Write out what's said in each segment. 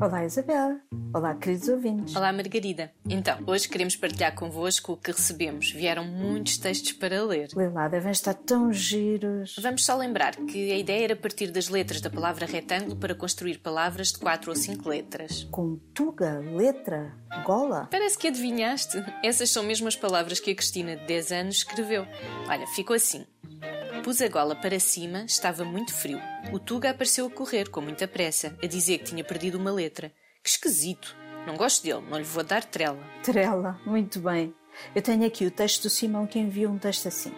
Olá, Isabel. Olá, queridos ouvintes. Olá, Margarida. Então, hoje queremos partilhar convosco o que recebemos. Vieram muitos textos para ler. Lê lá, devem estar tão giros. Vamos só lembrar que a ideia era partir das letras da palavra retângulo para construir palavras de quatro ou cinco letras. Com tuga, letra, gola. Parece que adivinhaste. Essas são mesmo as palavras que a Cristina, de 10 anos, escreveu. Olha, ficou assim. Pus a gola para cima, estava muito frio. O Tuga apareceu a correr, com muita pressa, a dizer que tinha perdido uma letra. Que esquisito. Não gosto dele, não lhe vou dar trela. Trela, muito bem. Eu tenho aqui o texto do Simão que enviou um texto assim.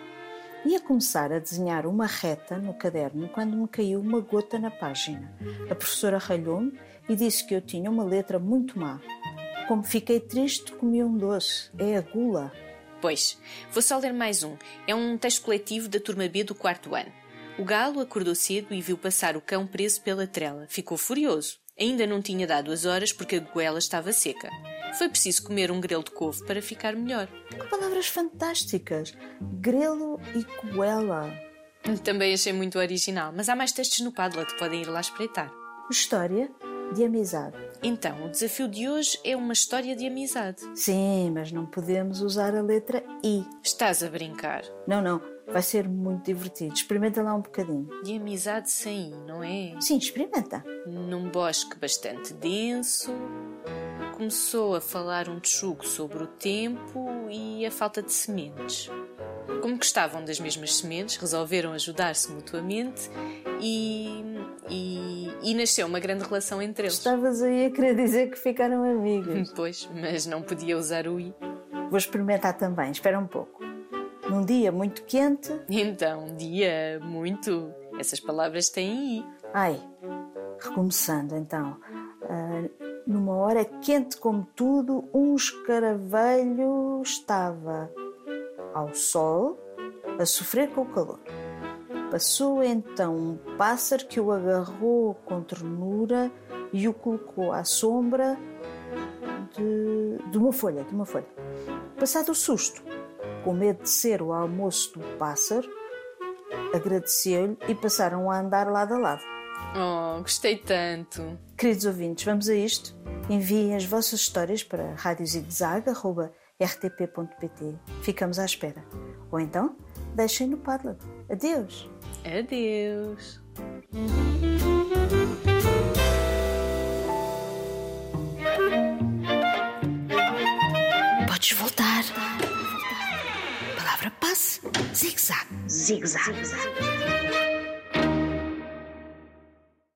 Ia começar a desenhar uma reta no caderno quando me caiu uma gota na página. A professora ralhou-me e disse que eu tinha uma letra muito má. Como fiquei triste, comi um doce. É a gula. Pois, vou só ler mais um. É um texto coletivo da turma B do quarto ano. O galo acordou cedo e viu passar o cão preso pela trela. Ficou furioso. Ainda não tinha dado as horas porque a goela estava seca. Foi preciso comer um grelo de couve para ficar melhor. Que palavras fantásticas! Grelo e coela. Também achei muito original, mas há mais textos no Padlet, podem ir lá espreitar. História de amizade. Então, o desafio de hoje é uma história de amizade. Sim, mas não podemos usar a letra I. Estás a brincar. Não, não. Vai ser muito divertido. Experimenta lá um bocadinho. De amizade sem I, não é? Sim, experimenta. Num bosque bastante denso, começou a falar um tchugo sobre o tempo e a falta de sementes. Como gostavam das mesmas sementes, resolveram ajudar-se mutuamente e, e, e nasceu uma grande relação entre eles. Estavas aí a querer dizer que ficaram amigos. Pois, mas não podia usar o i. Vou experimentar também, espera um pouco. Num dia muito quente. Então, um dia muito. Essas palavras têm i. Ai, recomeçando então. Uh, numa hora quente como tudo, um escaravelho estava ao sol a sofrer com o calor. Passou então um pássaro que o agarrou com ternura e o colocou à sombra de, de uma folha, de uma folha. Passado o susto, com medo de ser o almoço do pássaro, agradeceu-lhe e passaram a andar lado a lado. Oh, gostei tanto. Queridos ouvintes, vamos a isto? Enviem as vossas histórias para radiozigzag.rtp.pt. Ficamos à espera. Ou então, deixem no Padlet. Adeus! Adeus! Podes voltar. Palavra passe. Zig-zag. Zig-zag.